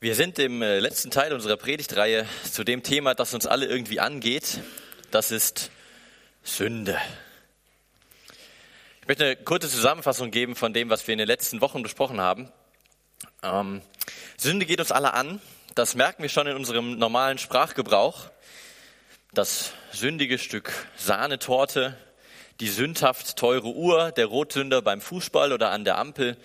Wir sind im äh, letzten Teil unserer Predigtreihe zu dem Thema, das uns alle irgendwie angeht. Das ist Sünde. Ich möchte eine kurze Zusammenfassung geben von dem, was wir in den letzten Wochen besprochen haben. Ähm, Sünde geht uns alle an. Das merken wir schon in unserem normalen Sprachgebrauch. Das sündige Stück Sahnetorte, die sündhaft teure Uhr, der Rotsünder beim Fußball oder an der Ampel.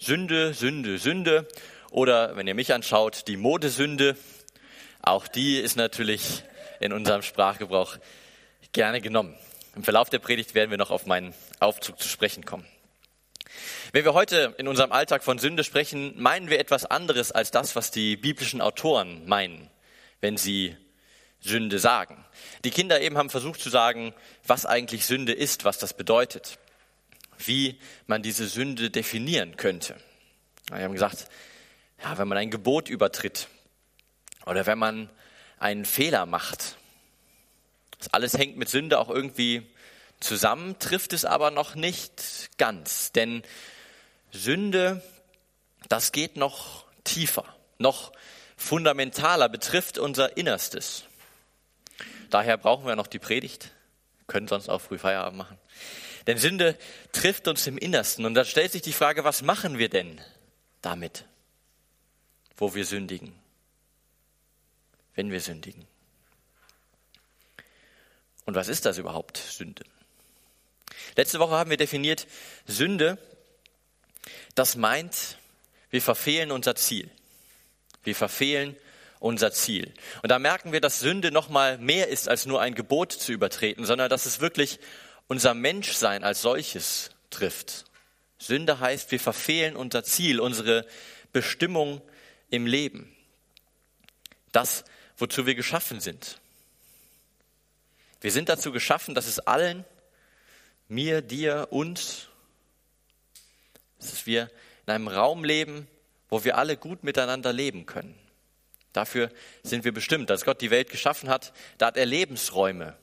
Sünde, Sünde, Sünde. Oder wenn ihr mich anschaut, die Modesünde, auch die ist natürlich in unserem Sprachgebrauch gerne genommen. Im Verlauf der Predigt werden wir noch auf meinen Aufzug zu sprechen kommen. Wenn wir heute in unserem Alltag von Sünde sprechen, meinen wir etwas anderes als das, was die biblischen Autoren meinen, wenn sie Sünde sagen. Die Kinder eben haben versucht zu sagen, was eigentlich Sünde ist, was das bedeutet, wie man diese Sünde definieren könnte. Wir haben gesagt, ja, wenn man ein Gebot übertritt oder wenn man einen Fehler macht. Das alles hängt mit Sünde auch irgendwie zusammen, trifft es aber noch nicht ganz. Denn Sünde, das geht noch tiefer, noch fundamentaler, betrifft unser Innerstes. Daher brauchen wir noch die Predigt, können sonst auch früh Feierabend machen. Denn Sünde trifft uns im Innersten. Und da stellt sich die Frage, was machen wir denn damit? Wo wir sündigen, wenn wir sündigen. Und was ist das überhaupt, Sünde? Letzte Woche haben wir definiert, Sünde, das meint, wir verfehlen unser Ziel. Wir verfehlen unser Ziel. Und da merken wir, dass Sünde noch mal mehr ist als nur ein Gebot zu übertreten, sondern dass es wirklich unser Menschsein als solches trifft. Sünde heißt, wir verfehlen unser Ziel, unsere Bestimmung im Leben. Das, wozu wir geschaffen sind. Wir sind dazu geschaffen, dass es allen, mir, dir, uns, dass wir in einem Raum leben, wo wir alle gut miteinander leben können. Dafür sind wir bestimmt. Als Gott die Welt geschaffen hat, da hat er Lebensräume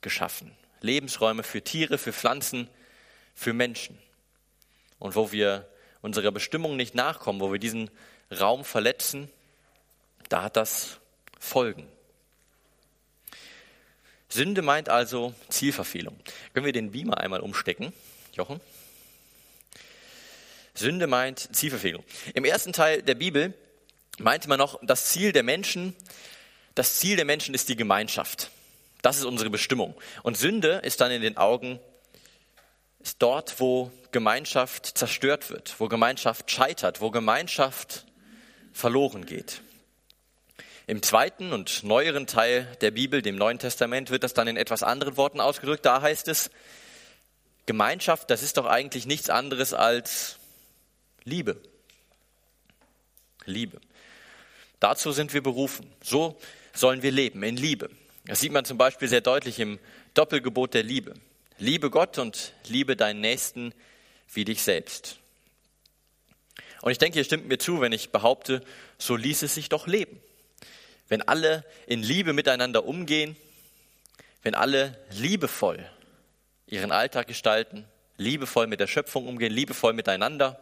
geschaffen. Lebensräume für Tiere, für Pflanzen, für Menschen. Und wo wir unserer Bestimmung nicht nachkommen, wo wir diesen Raum verletzen, da hat das Folgen. Sünde meint also Zielverfehlung. Können wir den Beamer einmal umstecken, Jochen? Sünde meint Zielverfehlung. Im ersten Teil der Bibel meinte man noch, das Ziel der Menschen, das Ziel der Menschen ist die Gemeinschaft. Das ist unsere Bestimmung. Und Sünde ist dann in den Augen, ist dort, wo Gemeinschaft zerstört wird, wo Gemeinschaft scheitert, wo Gemeinschaft verloren geht. Im zweiten und neueren Teil der Bibel, dem Neuen Testament, wird das dann in etwas anderen Worten ausgedrückt. Da heißt es, Gemeinschaft, das ist doch eigentlich nichts anderes als Liebe. Liebe. Dazu sind wir berufen. So sollen wir leben, in Liebe. Das sieht man zum Beispiel sehr deutlich im Doppelgebot der Liebe. Liebe Gott und liebe deinen Nächsten wie dich selbst. Und ich denke, ihr stimmt mir zu, wenn ich behaupte, so ließ es sich doch leben. Wenn alle in Liebe miteinander umgehen, wenn alle liebevoll ihren Alltag gestalten, liebevoll mit der Schöpfung umgehen, liebevoll miteinander,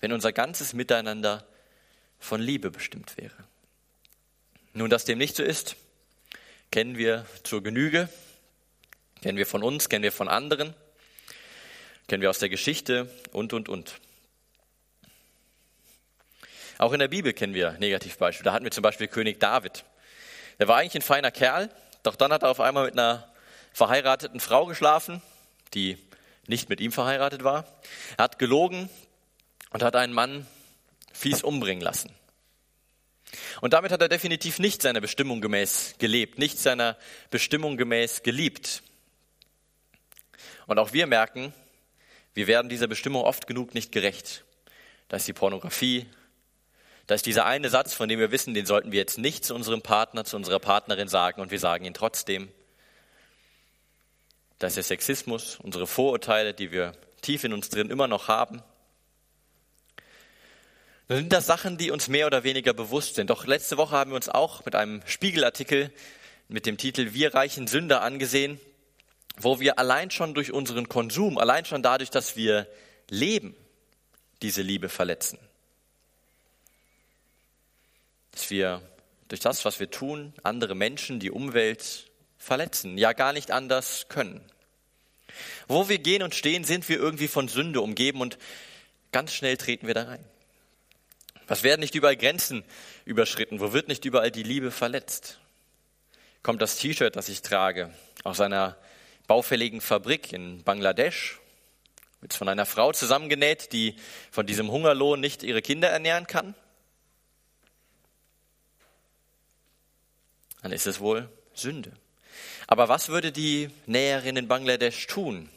wenn unser ganzes Miteinander von Liebe bestimmt wäre. Nun, dass dem nicht so ist, kennen wir zur Genüge, kennen wir von uns, kennen wir von anderen, kennen wir aus der Geschichte und, und, und. Auch in der Bibel kennen wir Negativbeispiele. Da hatten wir zum Beispiel König David. Der war eigentlich ein feiner Kerl, doch dann hat er auf einmal mit einer verheirateten Frau geschlafen, die nicht mit ihm verheiratet war. Er hat gelogen und hat einen Mann fies umbringen lassen. Und damit hat er definitiv nicht seiner Bestimmung gemäß gelebt, nicht seiner Bestimmung gemäß geliebt. Und auch wir merken, wir werden dieser Bestimmung oft genug nicht gerecht. Da ist die Pornografie, da ist dieser eine Satz, von dem wir wissen, den sollten wir jetzt nicht zu unserem Partner, zu unserer Partnerin sagen und wir sagen ihn trotzdem. Da ist der Sexismus, unsere Vorurteile, die wir tief in uns drin immer noch haben. Dann sind das Sachen, die uns mehr oder weniger bewusst sind. Doch letzte Woche haben wir uns auch mit einem Spiegelartikel mit dem Titel Wir reichen Sünder angesehen, wo wir allein schon durch unseren Konsum, allein schon dadurch, dass wir leben, diese Liebe verletzen. Dass wir durch das, was wir tun, andere Menschen, die Umwelt verletzen, ja gar nicht anders können. Wo wir gehen und stehen, sind wir irgendwie von Sünde umgeben und ganz schnell treten wir da rein. Was werden nicht überall Grenzen überschritten? Wo wird nicht überall die Liebe verletzt? Kommt das T-Shirt, das ich trage, aus einer baufälligen Fabrik in Bangladesch, wird es von einer Frau zusammengenäht, die von diesem Hungerlohn nicht ihre Kinder ernähren kann? Dann ist es wohl Sünde. Aber was würde die Näherin in Bangladesch tun,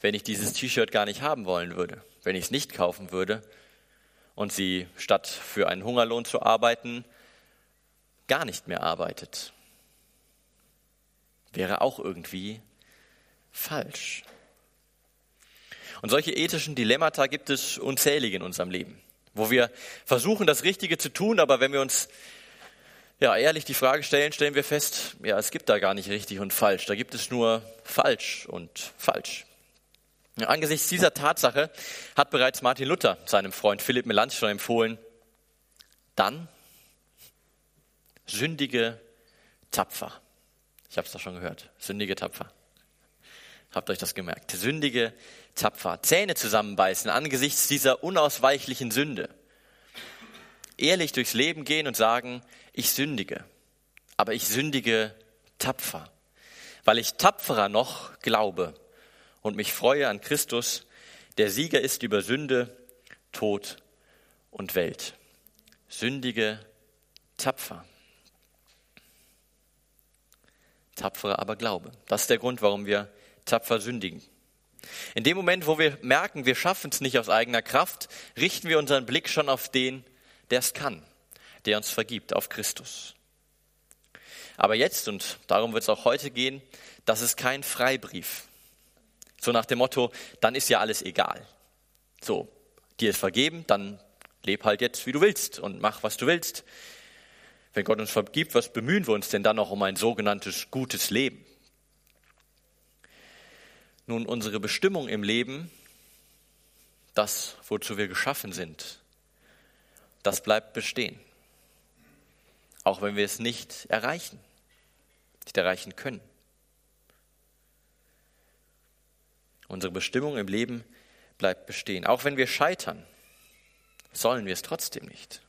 wenn ich dieses T-Shirt gar nicht haben wollen würde, wenn ich es nicht kaufen würde und sie statt für einen Hungerlohn zu arbeiten, gar nicht mehr arbeitet? Wäre auch irgendwie falsch. Und solche ethischen Dilemmata gibt es unzählige in unserem Leben, wo wir versuchen, das Richtige zu tun, aber wenn wir uns ja, ehrlich die Frage stellen, stellen wir fest, ja, es gibt da gar nicht richtig und falsch. Da gibt es nur falsch und falsch. Ja, angesichts dieser Tatsache hat bereits Martin Luther seinem Freund Philipp Melanchthon empfohlen, dann sündige tapfer. Ich habe es doch schon gehört. Sündige tapfer. Habt euch das gemerkt? Sündige tapfer. Zähne zusammenbeißen angesichts dieser unausweichlichen Sünde ehrlich durchs Leben gehen und sagen, ich sündige, aber ich sündige tapfer, weil ich tapferer noch glaube und mich freue an Christus, der Sieger ist über Sünde, Tod und Welt. Sündige tapfer. Tapferer aber Glaube. Das ist der Grund, warum wir tapfer sündigen. In dem Moment, wo wir merken, wir schaffen es nicht aus eigener Kraft, richten wir unseren Blick schon auf den, der es kann, der uns vergibt, auf Christus. Aber jetzt, und darum wird es auch heute gehen, das ist kein Freibrief. So nach dem Motto, dann ist ja alles egal. So, dir ist vergeben, dann leb halt jetzt, wie du willst und mach, was du willst. Wenn Gott uns vergibt, was bemühen wir uns denn dann noch um ein sogenanntes gutes Leben? Nun, unsere Bestimmung im Leben, das, wozu wir geschaffen sind, das bleibt bestehen. Auch wenn wir es nicht erreichen, nicht erreichen können. Unsere Bestimmung im Leben bleibt bestehen. Auch wenn wir scheitern, sollen wir es trotzdem nicht.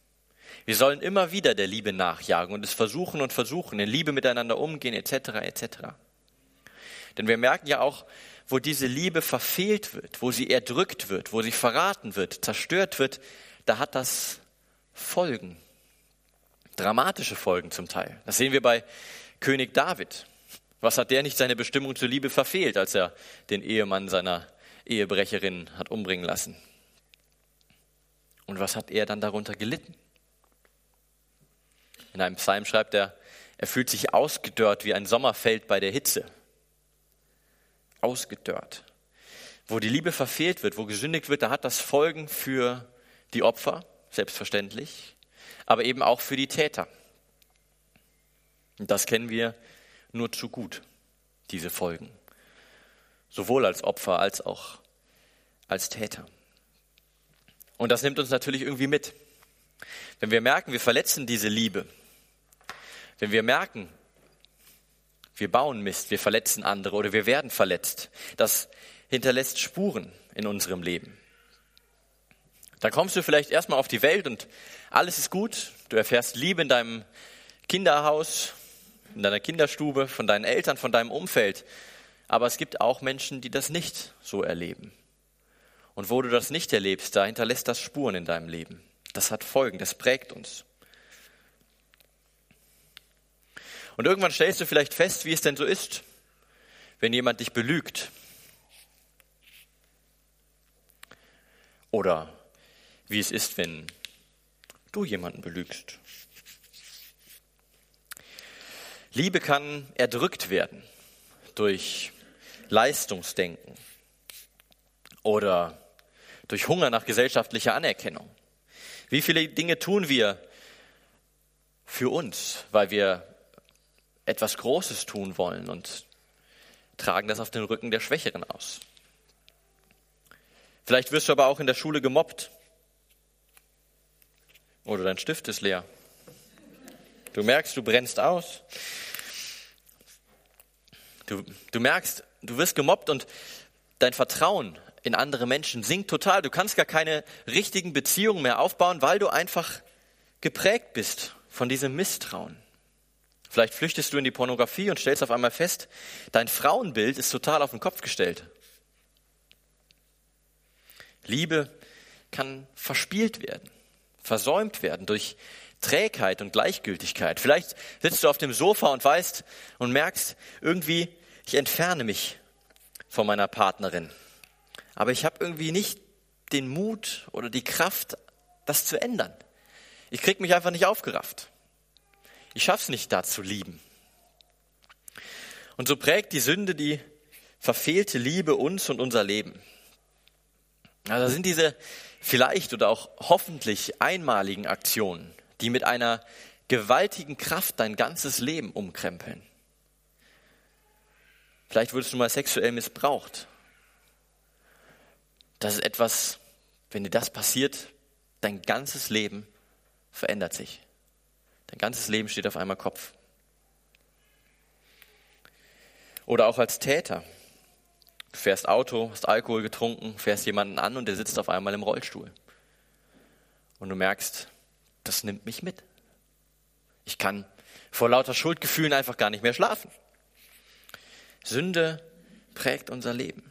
Wir sollen immer wieder der Liebe nachjagen und es versuchen und versuchen, in Liebe miteinander umgehen, etc., etc. Denn wir merken ja auch, wo diese Liebe verfehlt wird, wo sie erdrückt wird, wo sie verraten wird, zerstört wird, da hat das Folgen. Dramatische Folgen zum Teil. Das sehen wir bei König David. Was hat der nicht seine Bestimmung zur Liebe verfehlt, als er den Ehemann seiner Ehebrecherin hat umbringen lassen? Und was hat er dann darunter gelitten? In einem Psalm schreibt er, er fühlt sich ausgedörrt wie ein Sommerfeld bei der Hitze. Ausgedörrt. Wo die Liebe verfehlt wird, wo gesündigt wird, da hat das Folgen für die Opfer, selbstverständlich, aber eben auch für die Täter. Und das kennen wir nur zu gut, diese Folgen. Sowohl als Opfer als auch als Täter. Und das nimmt uns natürlich irgendwie mit. Wenn wir merken, wir verletzen diese Liebe, wenn wir merken, wir bauen Mist, wir verletzen andere oder wir werden verletzt, das hinterlässt Spuren in unserem Leben. Dann kommst du vielleicht erstmal auf die Welt und alles ist gut. Du erfährst Liebe in deinem Kinderhaus, in deiner Kinderstube, von deinen Eltern, von deinem Umfeld. Aber es gibt auch Menschen, die das nicht so erleben. Und wo du das nicht erlebst, da hinterlässt das Spuren in deinem Leben. Das hat Folgen, das prägt uns. Und irgendwann stellst du vielleicht fest, wie es denn so ist, wenn jemand dich belügt. Oder wie es ist, wenn du jemanden belügst. Liebe kann erdrückt werden durch Leistungsdenken oder durch Hunger nach gesellschaftlicher Anerkennung. Wie viele Dinge tun wir für uns, weil wir etwas Großes tun wollen und tragen das auf den Rücken der Schwächeren aus. Vielleicht wirst du aber auch in der Schule gemobbt oder dein Stift ist leer. Du merkst, du brennst aus. Du, du merkst, du wirst gemobbt und dein Vertrauen in andere Menschen sinkt total. Du kannst gar keine richtigen Beziehungen mehr aufbauen, weil du einfach geprägt bist von diesem Misstrauen. Vielleicht flüchtest du in die Pornografie und stellst auf einmal fest, dein Frauenbild ist total auf den Kopf gestellt. Liebe kann verspielt werden, versäumt werden durch Trägheit und Gleichgültigkeit. Vielleicht sitzt du auf dem Sofa und weißt und merkst irgendwie, ich entferne mich von meiner Partnerin. Aber ich habe irgendwie nicht den Mut oder die Kraft, das zu ändern. Ich krieg mich einfach nicht aufgerafft. Ich schaff's nicht, da zu lieben. Und so prägt die Sünde die verfehlte Liebe uns und unser Leben. Also sind diese vielleicht oder auch hoffentlich einmaligen Aktionen, die mit einer gewaltigen Kraft dein ganzes Leben umkrempeln. Vielleicht wurdest du mal sexuell missbraucht. Das ist etwas, wenn dir das passiert, dein ganzes Leben verändert sich. Dein ganzes Leben steht auf einmal Kopf. Oder auch als Täter. Du fährst Auto, hast Alkohol getrunken, fährst jemanden an und der sitzt auf einmal im Rollstuhl. Und du merkst, das nimmt mich mit. Ich kann vor lauter Schuldgefühlen einfach gar nicht mehr schlafen. Sünde prägt unser Leben.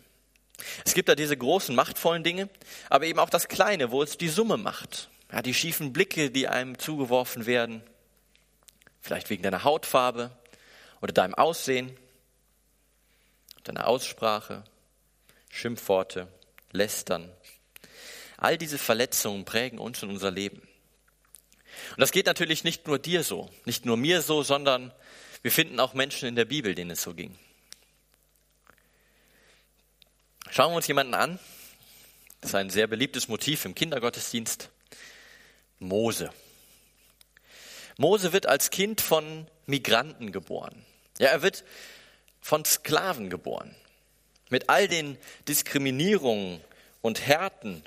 Es gibt da diese großen, machtvollen Dinge, aber eben auch das Kleine, wo es die Summe macht. Ja, die schiefen Blicke, die einem zugeworfen werden, vielleicht wegen deiner Hautfarbe oder deinem Aussehen, deiner Aussprache, Schimpfworte, Lästern. All diese Verletzungen prägen uns und unser Leben. Und das geht natürlich nicht nur dir so, nicht nur mir so, sondern wir finden auch Menschen in der Bibel, denen es so ging. Schauen wir uns jemanden an. Das ist ein sehr beliebtes Motiv im Kindergottesdienst. Mose. Mose wird als Kind von Migranten geboren. Ja, er wird von Sklaven geboren. Mit all den Diskriminierungen und Härten,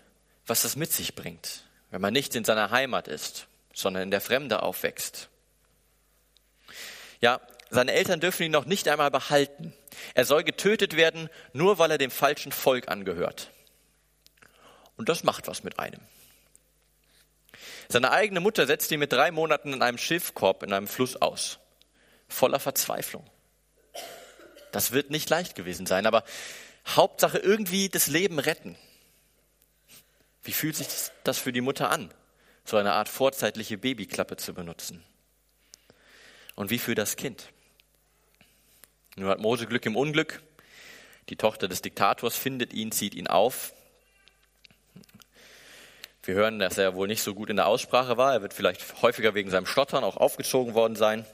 was das mit sich bringt, wenn man nicht in seiner Heimat ist, sondern in der Fremde aufwächst. Ja, seine Eltern dürfen ihn noch nicht einmal behalten. Er soll getötet werden, nur weil er dem falschen Volk angehört. Und das macht was mit einem. Seine eigene Mutter setzt ihn mit drei Monaten in einem Schiffkorb in einem Fluss aus, voller Verzweiflung. Das wird nicht leicht gewesen sein, aber Hauptsache irgendwie das Leben retten. Wie fühlt sich das für die Mutter an, so eine Art vorzeitliche Babyklappe zu benutzen? Und wie für das Kind? Nun hat Mose Glück im Unglück. Die Tochter des Diktators findet ihn, zieht ihn auf. Wir hören, dass er wohl nicht so gut in der Aussprache war. Er wird vielleicht häufiger wegen seinem Stottern auch aufgezogen worden sein.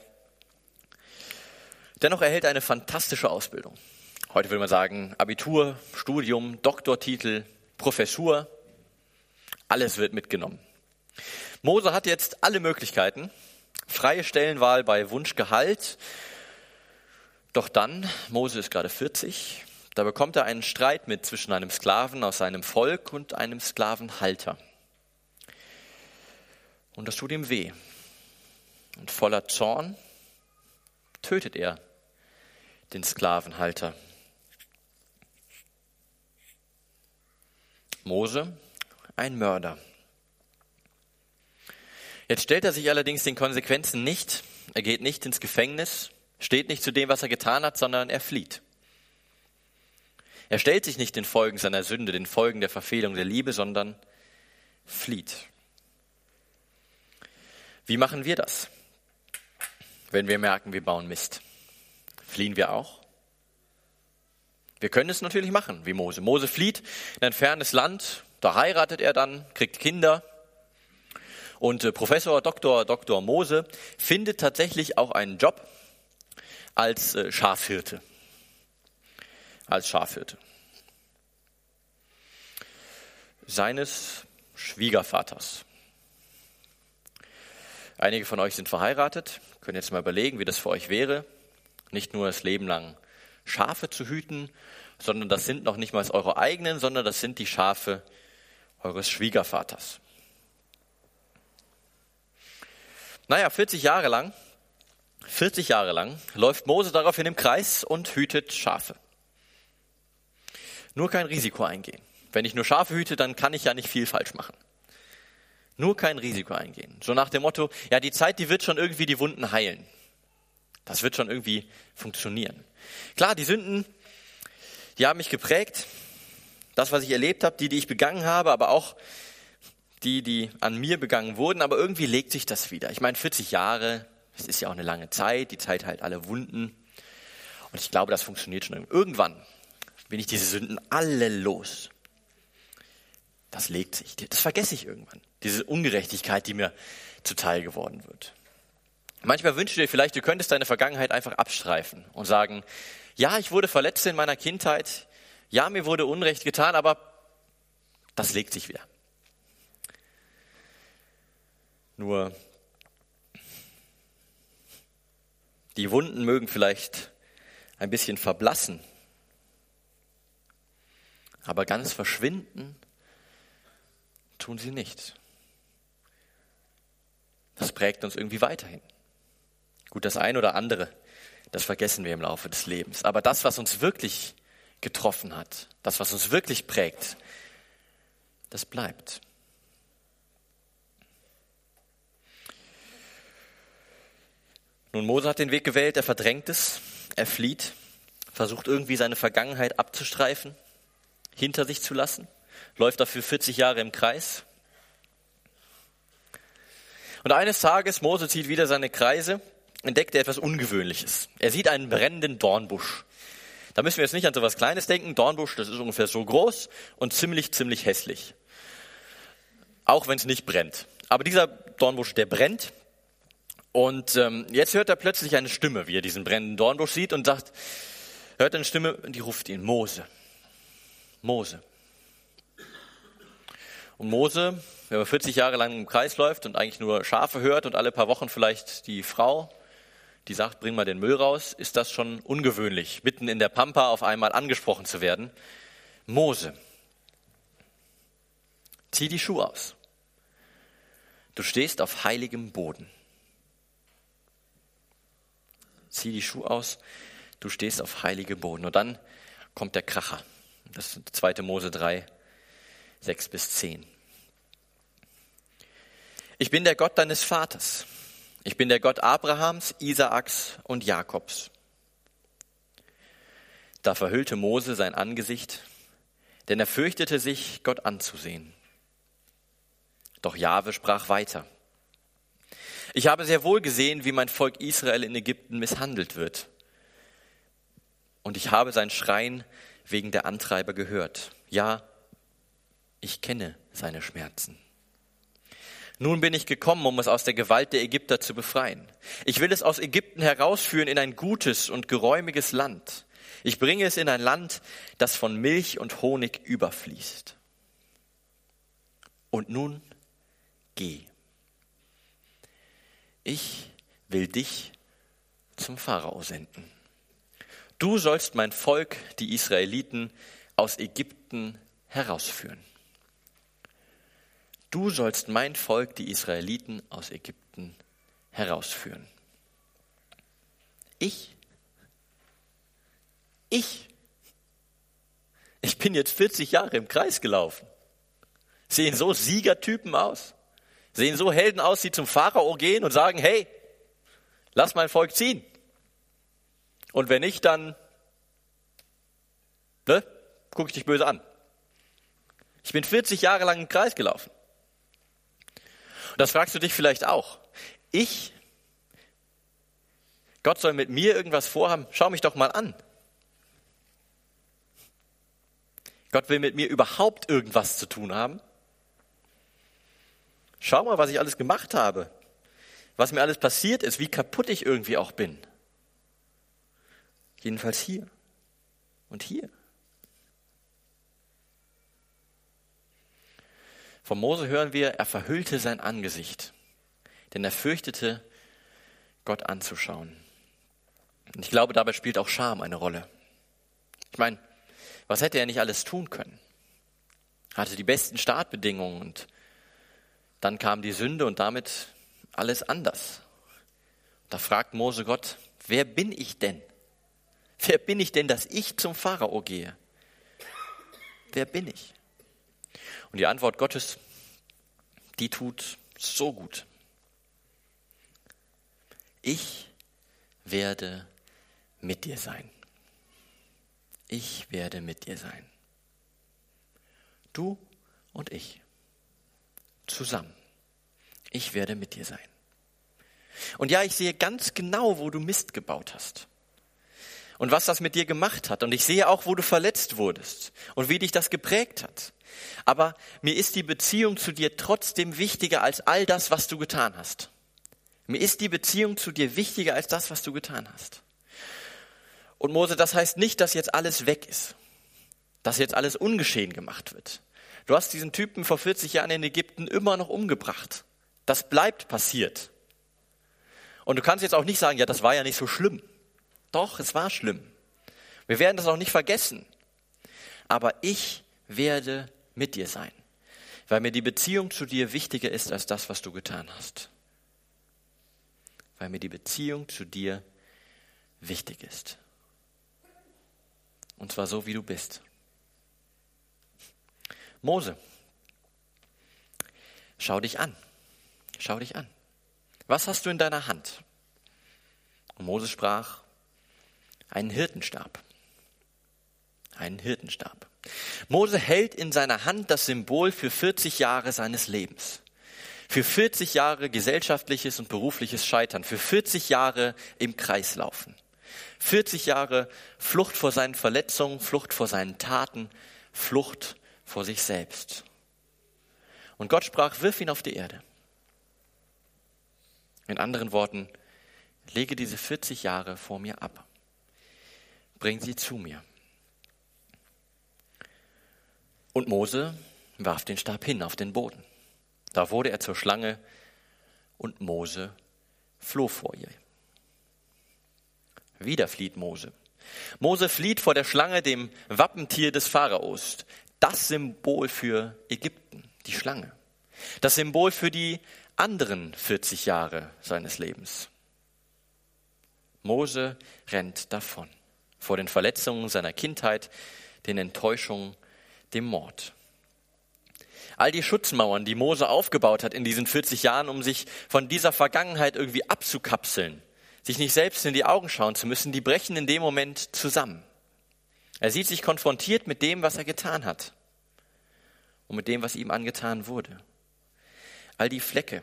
Dennoch erhält er eine fantastische Ausbildung. Heute würde man sagen, Abitur, Studium, Doktortitel, Professur, alles wird mitgenommen. Mose hat jetzt alle Möglichkeiten. Freie Stellenwahl bei Wunschgehalt, doch dann, Mose ist gerade 40, da bekommt er einen Streit mit zwischen einem Sklaven aus seinem Volk und einem Sklavenhalter. Und das tut ihm weh. Und voller Zorn tötet er den Sklavenhalter. Mose, ein Mörder. Jetzt stellt er sich allerdings den Konsequenzen nicht. Er geht nicht ins Gefängnis, steht nicht zu dem, was er getan hat, sondern er flieht. Er stellt sich nicht den Folgen seiner Sünde, den Folgen der Verfehlung der Liebe, sondern flieht. Wie machen wir das, wenn wir merken, wir bauen Mist? Fliehen wir auch? Wir können es natürlich machen, wie Mose. Mose flieht in ein fernes Land, da heiratet er dann, kriegt Kinder. Und äh, Professor Dr. Dr. Mose findet tatsächlich auch einen Job als äh, Schafhirte. Als Schafhirte. Seines Schwiegervaters. Einige von euch sind verheiratet, können jetzt mal überlegen, wie das für euch wäre, nicht nur das Leben lang Schafe zu hüten, sondern das sind noch nicht mal eure eigenen, sondern das sind die Schafe eures Schwiegervaters. Naja, 40 Jahre lang 40 Jahre lang läuft Mose daraufhin im Kreis und hütet Schafe. Nur kein Risiko eingehen. Wenn ich nur Schafe hüte, dann kann ich ja nicht viel falsch machen. Nur kein Risiko eingehen. So nach dem Motto, ja, die Zeit, die wird schon irgendwie die Wunden heilen. Das wird schon irgendwie funktionieren. Klar, die Sünden, die haben mich geprägt. Das, was ich erlebt habe, die, die ich begangen habe, aber auch die, die an mir begangen wurden. Aber irgendwie legt sich das wieder. Ich meine, 40 Jahre, das ist ja auch eine lange Zeit. Die Zeit heilt alle Wunden. Und ich glaube, das funktioniert schon. Irgendwann bin ich diese Sünden alle los. Das legt sich. Das vergesse ich irgendwann. Diese Ungerechtigkeit, die mir zuteil geworden wird. Manchmal wünschst du dir vielleicht, du könntest deine Vergangenheit einfach abstreifen und sagen, ja, ich wurde verletzt in meiner Kindheit, ja, mir wurde Unrecht getan, aber das legt sich wieder. Nur die Wunden mögen vielleicht ein bisschen verblassen, aber ganz verschwinden tun sie nicht. Das prägt uns irgendwie weiterhin. Gut, das eine oder andere, das vergessen wir im Laufe des Lebens. Aber das, was uns wirklich getroffen hat, das, was uns wirklich prägt, das bleibt. Nun, Mose hat den Weg gewählt, er verdrängt es, er flieht, versucht irgendwie seine Vergangenheit abzustreifen, hinter sich zu lassen, läuft dafür 40 Jahre im Kreis. Und eines Tages, Mose zieht wieder seine Kreise entdeckt er etwas Ungewöhnliches. Er sieht einen brennenden Dornbusch. Da müssen wir jetzt nicht an so etwas Kleines denken. Dornbusch, das ist ungefähr so groß und ziemlich, ziemlich hässlich. Auch wenn es nicht brennt. Aber dieser Dornbusch, der brennt. Und ähm, jetzt hört er plötzlich eine Stimme, wie er diesen brennenden Dornbusch sieht und sagt, hört eine Stimme, die ruft ihn, Mose. Mose. Und Mose, wenn man 40 Jahre lang im Kreis läuft und eigentlich nur Schafe hört und alle paar Wochen vielleicht die Frau, die sagt, bring mal den Müll raus, ist das schon ungewöhnlich, mitten in der Pampa auf einmal angesprochen zu werden. Mose, zieh die Schuhe aus. Du stehst auf heiligem Boden. Zieh die Schuhe aus, du stehst auf heiligem Boden. Und dann kommt der Kracher. Das ist 2. Mose 3, 6 bis 10. Ich bin der Gott deines Vaters ich bin der Gott Abrahams, Isaaks und Jakobs. Da verhüllte Mose sein Angesicht, denn er fürchtete sich, Gott anzusehen. Doch Jahwe sprach weiter. Ich habe sehr wohl gesehen, wie mein Volk Israel in Ägypten misshandelt wird. Und ich habe sein Schreien wegen der Antreiber gehört. Ja, ich kenne seine Schmerzen. Nun bin ich gekommen, um es aus der Gewalt der Ägypter zu befreien. Ich will es aus Ägypten herausführen in ein gutes und geräumiges Land. Ich bringe es in ein Land, das von Milch und Honig überfließt. Und nun geh. Ich will dich zum Pharao senden. Du sollst mein Volk, die Israeliten, aus Ägypten herausführen. Du sollst mein Volk, die Israeliten, aus Ägypten herausführen. Ich? Ich? Ich bin jetzt 40 Jahre im Kreis gelaufen. Sehen so Siegertypen aus. Sehen so Helden aus, die zum Pharao gehen und sagen, hey, lass mein Volk ziehen. Und wenn nicht, dann, ne, guck ich dich böse an. Ich bin 40 Jahre lang im Kreis gelaufen. Und das fragst du dich vielleicht auch. Ich? Gott soll mit mir irgendwas vorhaben? Schau mich doch mal an. Gott will mit mir überhaupt irgendwas zu tun haben. Schau mal, was ich alles gemacht habe, was mir alles passiert ist, wie kaputt ich irgendwie auch bin. Jedenfalls hier und hier. Von Mose hören wir, er verhüllte sein Angesicht, denn er fürchtete, Gott anzuschauen. Und ich glaube, dabei spielt auch Scham eine Rolle. Ich meine, was hätte er nicht alles tun können? Er hatte die besten Startbedingungen und dann kam die Sünde und damit alles anders. Da fragt Mose Gott, wer bin ich denn? Wer bin ich denn, dass ich zum Pharao gehe? Wer bin ich? Und die Antwort Gottes, die tut so gut. Ich werde mit dir sein. Ich werde mit dir sein. Du und ich. Zusammen. Ich werde mit dir sein. Und ja, ich sehe ganz genau, wo du Mist gebaut hast. Und was das mit dir gemacht hat. Und ich sehe auch, wo du verletzt wurdest. Und wie dich das geprägt hat. Aber mir ist die Beziehung zu dir trotzdem wichtiger als all das, was du getan hast. Mir ist die Beziehung zu dir wichtiger als das, was du getan hast. Und Mose, das heißt nicht, dass jetzt alles weg ist. Dass jetzt alles ungeschehen gemacht wird. Du hast diesen Typen vor 40 Jahren in Ägypten immer noch umgebracht. Das bleibt passiert. Und du kannst jetzt auch nicht sagen, ja, das war ja nicht so schlimm. Doch, es war schlimm. Wir werden das auch nicht vergessen. Aber ich werde mit dir sein, weil mir die Beziehung zu dir wichtiger ist als das, was du getan hast. Weil mir die Beziehung zu dir wichtig ist. Und zwar so, wie du bist. Mose, schau dich an. Schau dich an. Was hast du in deiner Hand? Und Mose sprach, einen Hirtenstab. Einen Hirtenstab. Mose hält in seiner Hand das Symbol für 40 Jahre seines Lebens. Für 40 Jahre gesellschaftliches und berufliches Scheitern. Für 40 Jahre im Kreislaufen. 40 Jahre Flucht vor seinen Verletzungen, Flucht vor seinen Taten, Flucht vor sich selbst. Und Gott sprach, wirf ihn auf die Erde. In anderen Worten, lege diese 40 Jahre vor mir ab. Bring sie zu mir. Und Mose warf den Stab hin auf den Boden. Da wurde er zur Schlange und Mose floh vor ihr. Wieder flieht Mose. Mose flieht vor der Schlange, dem Wappentier des Pharaos. Das Symbol für Ägypten, die Schlange. Das Symbol für die anderen 40 Jahre seines Lebens. Mose rennt davon vor den Verletzungen seiner Kindheit, den Enttäuschungen, dem Mord. All die Schutzmauern, die Mose aufgebaut hat in diesen 40 Jahren, um sich von dieser Vergangenheit irgendwie abzukapseln, sich nicht selbst in die Augen schauen zu müssen, die brechen in dem Moment zusammen. Er sieht sich konfrontiert mit dem, was er getan hat und mit dem, was ihm angetan wurde. All die Flecke,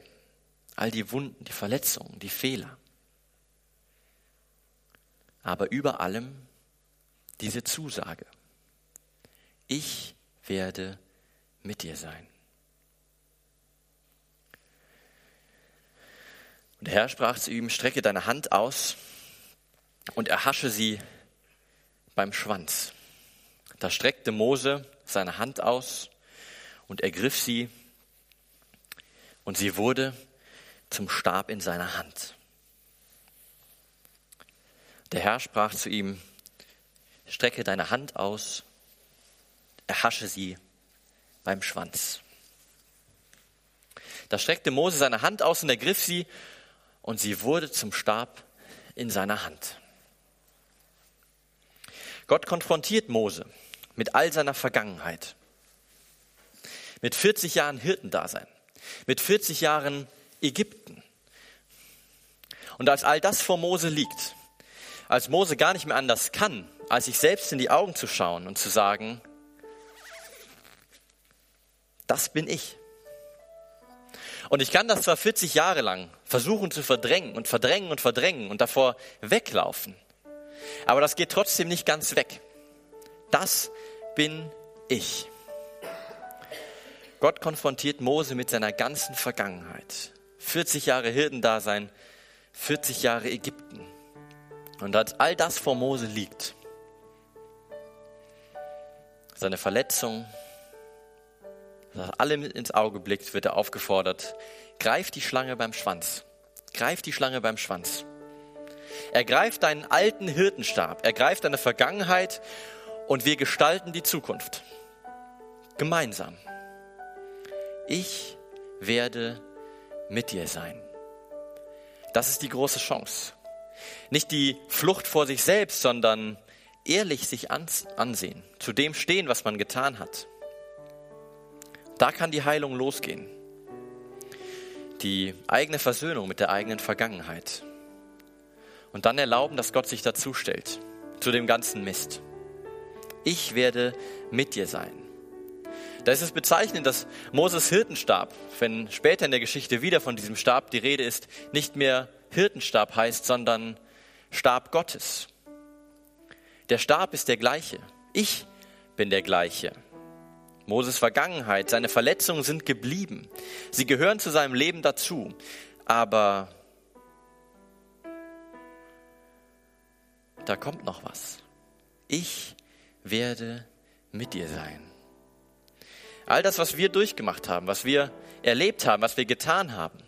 all die Wunden, die Verletzungen, die Fehler. Aber über allem diese Zusage. Ich werde mit dir sein. Und der Herr sprach zu ihm, strecke deine Hand aus und erhasche sie beim Schwanz. Da streckte Mose seine Hand aus und ergriff sie und sie wurde zum Stab in seiner Hand. Der Herr sprach zu ihm, strecke deine Hand aus, erhasche sie beim Schwanz. Da streckte Mose seine Hand aus und ergriff sie und sie wurde zum Stab in seiner Hand. Gott konfrontiert Mose mit all seiner Vergangenheit, mit 40 Jahren Hirtendasein, mit 40 Jahren Ägypten. Und als all das vor Mose liegt, als Mose gar nicht mehr anders kann, als sich selbst in die Augen zu schauen und zu sagen, das bin ich. Und ich kann das zwar 40 Jahre lang versuchen zu verdrängen und verdrängen und verdrängen und davor weglaufen, aber das geht trotzdem nicht ganz weg. Das bin ich. Gott konfrontiert Mose mit seiner ganzen Vergangenheit. 40 Jahre Hirdendasein, 40 Jahre Ägypten. Und als all das vor Mose liegt, seine Verletzung, dass allem ins Auge blickt, wird er aufgefordert, greif die Schlange beim Schwanz. Greif die Schlange beim Schwanz. Er greift deinen alten Hirtenstab, er greift deine Vergangenheit und wir gestalten die Zukunft. Gemeinsam. Ich werde mit dir sein. Das ist die große Chance. Nicht die Flucht vor sich selbst, sondern ehrlich sich ansehen, zu dem stehen, was man getan hat. Da kann die Heilung losgehen. Die eigene Versöhnung mit der eigenen Vergangenheit. Und dann erlauben, dass Gott sich dazu stellt, zu dem ganzen Mist. Ich werde mit dir sein. Da ist es bezeichnend, dass Moses Hirtenstab, wenn später in der Geschichte wieder von diesem Stab die Rede ist, nicht mehr Hirtenstab heißt, sondern Stab Gottes. Der Stab ist der gleiche. Ich bin der gleiche. Moses Vergangenheit, seine Verletzungen sind geblieben. Sie gehören zu seinem Leben dazu. Aber da kommt noch was. Ich werde mit dir sein. All das, was wir durchgemacht haben, was wir erlebt haben, was wir getan haben,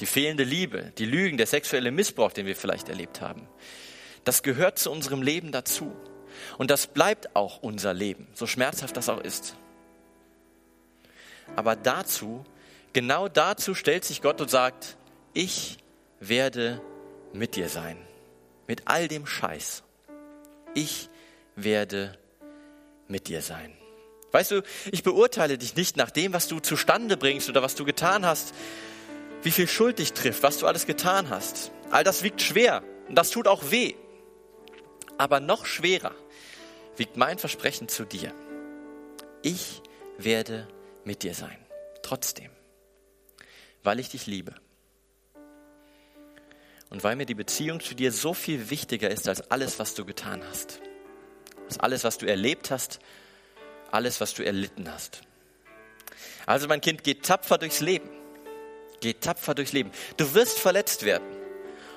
die fehlende Liebe, die Lügen, der sexuelle Missbrauch, den wir vielleicht erlebt haben, das gehört zu unserem Leben dazu. Und das bleibt auch unser Leben, so schmerzhaft das auch ist. Aber dazu, genau dazu stellt sich Gott und sagt, ich werde mit dir sein. Mit all dem Scheiß. Ich werde mit dir sein. Weißt du, ich beurteile dich nicht nach dem, was du zustande bringst oder was du getan hast, wie viel Schuld dich trifft, was du alles getan hast. All das wiegt schwer und das tut auch weh. Aber noch schwerer wiegt mein Versprechen zu dir. Ich werde mit dir sein. Trotzdem. Weil ich dich liebe. Und weil mir die Beziehung zu dir so viel wichtiger ist als alles, was du getan hast. Als alles, was du erlebt hast, alles, was du erlitten hast. Also mein Kind, geht tapfer durchs Leben. Geh tapfer durchs Leben. Du wirst verletzt werden.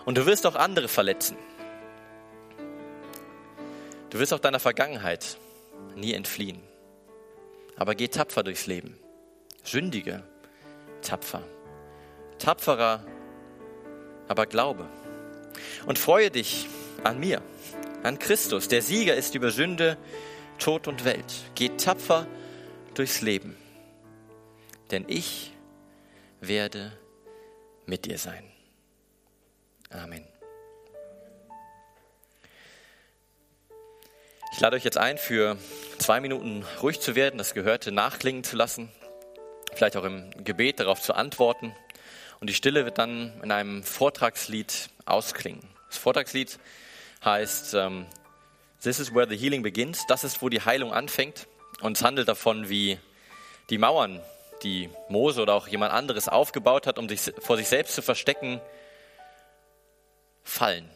Und du wirst auch andere verletzen. Du wirst auch deiner Vergangenheit nie entfliehen. Aber geh tapfer durchs Leben. Sündige, tapfer. Tapferer, aber glaube. Und freue dich an mir, an Christus. Der Sieger ist über Sünde, Tod und Welt. Geh tapfer durchs Leben. Denn ich werde mit dir sein. Amen. Ich lade euch jetzt ein, für zwei Minuten ruhig zu werden, das Gehörte nachklingen zu lassen, vielleicht auch im Gebet darauf zu antworten. Und die Stille wird dann in einem Vortragslied ausklingen. Das Vortragslied heißt ähm, This is where the healing begins. Das ist, wo die Heilung anfängt. Und es handelt davon, wie die Mauern die Mose oder auch jemand anderes aufgebaut hat, um sich vor sich selbst zu verstecken, fallen.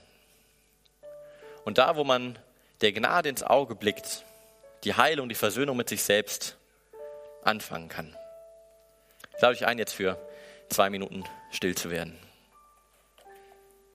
Und da, wo man der Gnade ins Auge blickt, die Heilung, die Versöhnung mit sich selbst anfangen kann. Ich lade euch ein, jetzt für zwei Minuten still zu werden.